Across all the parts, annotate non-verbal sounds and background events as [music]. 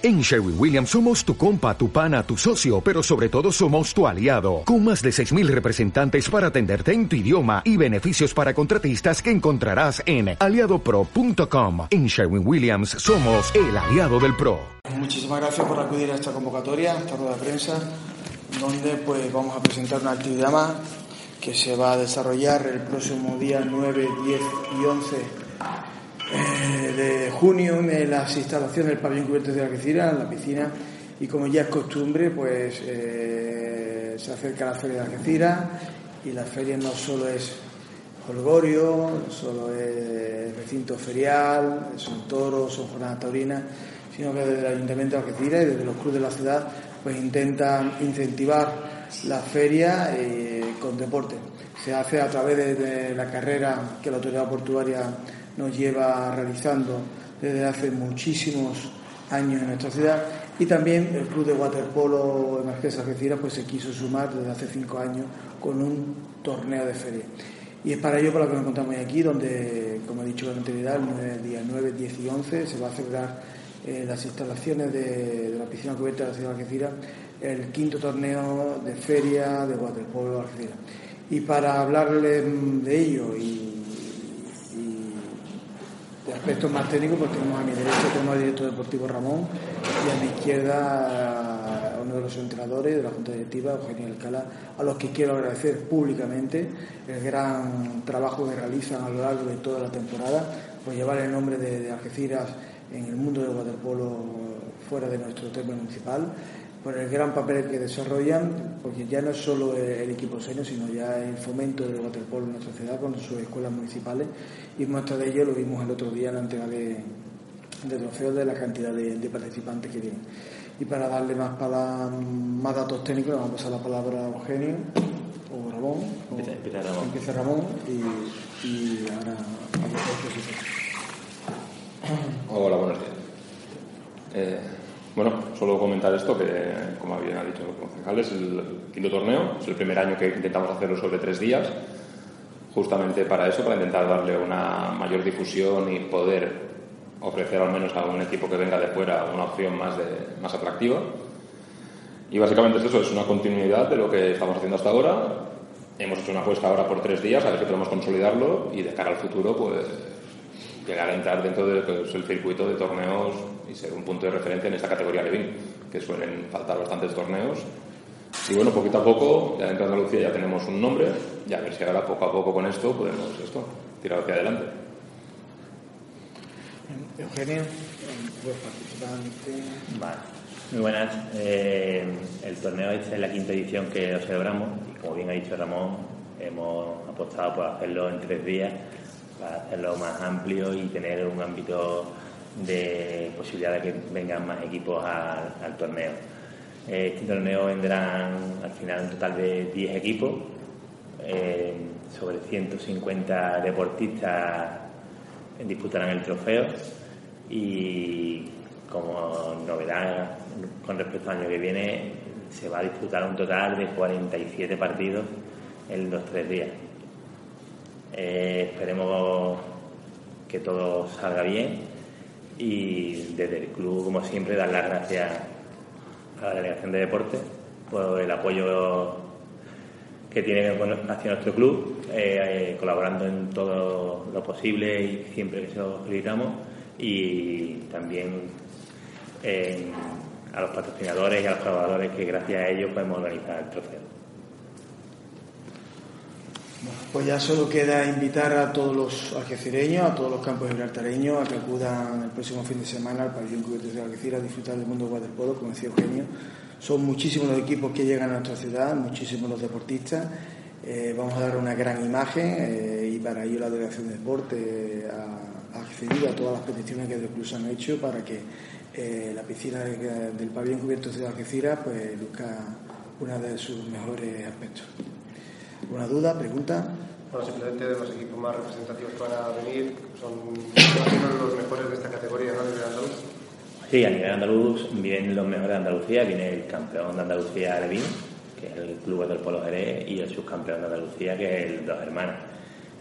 En Sherwin Williams somos tu compa, tu pana, tu socio, pero sobre todo somos tu aliado, con más de 6.000 representantes para atenderte en tu idioma y beneficios para contratistas que encontrarás en aliadopro.com. En Sherwin Williams somos el aliado del PRO. Muchísimas gracias por acudir a esta convocatoria, esta rueda de prensa, donde pues vamos a presentar una actividad más que se va a desarrollar el próximo día 9, 10 y 11 eh, de junio en las instalaciones del pabellón cubierto de Algeciras, en la piscina, y como ya es costumbre, pues eh, se acerca la feria de Algeciras y la feria no solo es holgorio, no solo es recinto ferial, son toros, son jornadas taurinas, sino que desde el Ayuntamiento de Algeciras y desde los clubes de la ciudad pues intentan incentivar la feria eh, con deporte. Se hace a través de la carrera que la autoridad portuaria nos lleva realizando desde hace muchísimos años en nuestra ciudad y también el club de waterpolo Marquesa Algeciras pues se quiso sumar desde hace cinco años con un torneo de feria. Y es para ello por lo que nos encontramos aquí, donde, como he dicho con anterioridad, el día 9, 10 y 11 se va a celebrar en las instalaciones de, la piscina cubierta de la ciudad de Algeciras el quinto torneo de feria de waterpolo Algeciras. Y para hablarle de ello y de aspectos más técnicos, pues tenemos a mi derecha tenemos al director deportivo Ramón y a mi izquierda a uno de los entrenadores de la Junta Directiva, Eugenio Alcalá, a los que quiero agradecer públicamente el gran trabajo que realizan a lo largo de toda la temporada por llevar el nombre de, Algeciras en el mundo del waterpolo fuera de nuestro tema municipal por el gran papel que desarrollan, porque ya no es solo el equipo senior, sino ya el fomento del waterpolo en nuestra ciudad con sus escuelas municipales. Y muestra de ello lo vimos el otro día en la entrega de, trofeos de la cantidad de, participantes que tienen. Y para darle más, para, más datos técnicos, vamos a pasar la palabra a Eugenio o Ramón. empieza, Ramón. Empieza Ramón y, y ahora a Hola, buenos días. Eh, bueno, solo comentar esto, que como bien ha dicho el concejal, es el quinto torneo, es el primer año que intentamos hacerlo sobre tres días, justamente para eso, para intentar darle una mayor difusión y poder ofrecer al menos a un equipo que venga de fuera una opción más, de, más atractiva. Y básicamente es eso, es una continuidad de lo que estamos haciendo hasta ahora. Hemos hecho una apuesta ahora por tres días, a ver si podemos consolidarlo y de cara al futuro, pues llegar a entrar dentro del circuito de torneos y ser un punto de referencia en esta categoría Levin, que suelen faltar bastantes torneos. Y bueno, poquito a poco, ya dentro de Andalucía ya tenemos un nombre, y a ver si ahora poco a poco con esto podemos esto, tirar hacia adelante. Eugenio, buen participante. Vale. Muy buenas. Eh, el torneo este es la quinta edición que lo celebramos y como bien ha dicho Ramón, hemos apostado por hacerlo en tres días para hacerlo más amplio y tener un ámbito de posibilidad de que vengan más equipos al, torneo. Este torneo vendrán al final un total de 10 equipos, eh, sobre 150 deportistas disputarán el trofeo y como novedad con respecto al año que viene se va a disputar un total de 47 partidos en los tres días. Eh, esperemos que todo salga bien y desde el club, como siempre, dar las gracias a la Delegación de Deportes por el apoyo que tiene hacia nuestro club, eh, colaborando en todo lo posible y siempre que se lo solicitamos y también a los patrocinadores y a los colaboradores que gracias a ellos podemos organizar el trofeo. Pues ya solo queda invitar a todos los algecireños, a todos los campos gibraltareños, a que acudan el próximo fin de semana al pabellón cubierto de Algeciras a disfrutar del mundo waterpolo, como decía Eugenio. Son muchísimos los equipos que llegan a nuestra ciudad, muchísimos los deportistas. Eh, vamos a dar una gran imagen eh, y para ello la Delegación de Deporte ha, accedido a todas las peticiones que el club han hecho para que eh, la piscina del pabellón cubierto de Algeciras pues luzca una de sus mejores aspectos. ¿Alguna duda, pregunta? Bueno, simplemente de los equipos más representativos que van a venir, son los mejores de esta categoría, ¿no? A nivel andaluz. Sí, a nivel andaluz vienen los mejores de Andalucía, viene el campeón de Andalucía Levín, que es el club del Polo Jerez, y el subcampeón de Andalucía, que es el Dos Hermanos.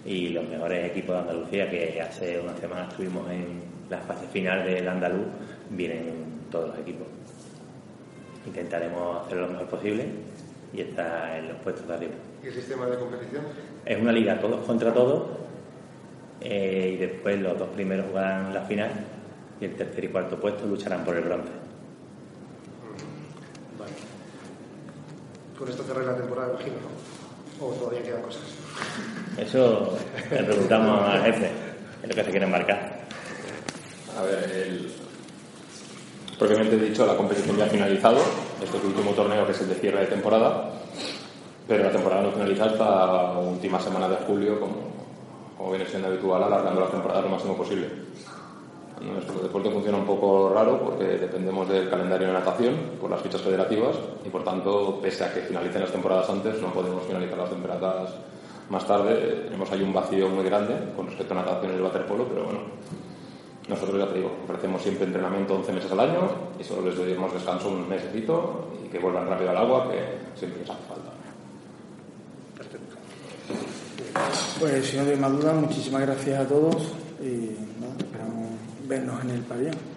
Y los mejores equipos de Andalucía, que hace una semana estuvimos en la fase final del andaluz, vienen todos los equipos. Intentaremos hacerlo lo mejor posible y estar en los puestos de arriba. ¿Y el sistema de competición? Es una liga todos contra todos eh, y después los dos primeros jugarán la final y el tercer y cuarto puesto lucharán por el bronce. Vale. Con esto cerré la temporada, imagino, ¿no? O todavía quedan cosas. [laughs] Eso le preguntamos al jefe, es lo que se quiere embarcar. A ver, el... propiamente dicho, la competición ya ha finalizado. Este es el último torneo que es el de cierre de temporada. Pero la temporada no finaliza hasta la última semana de julio, como, como viene siendo habitual, alargando la temporada lo máximo posible. Nuestro deporte funciona un poco raro porque dependemos del calendario de natación por las fichas federativas y por tanto, pese a que finalicen las temporadas antes, no podemos finalizar las temporadas más tarde. Tenemos ahí un vacío muy grande con respecto a natación y el waterpolo, pero bueno, nosotros ya te digo, ofrecemos siempre entrenamiento 11 meses al año y solo les damos descanso un mesecito y que vuelvan rápido al agua, que siempre les hace falta. Pues si no hay más dudas, muchísimas gracias a todos y esperamos vernos en el pabellón.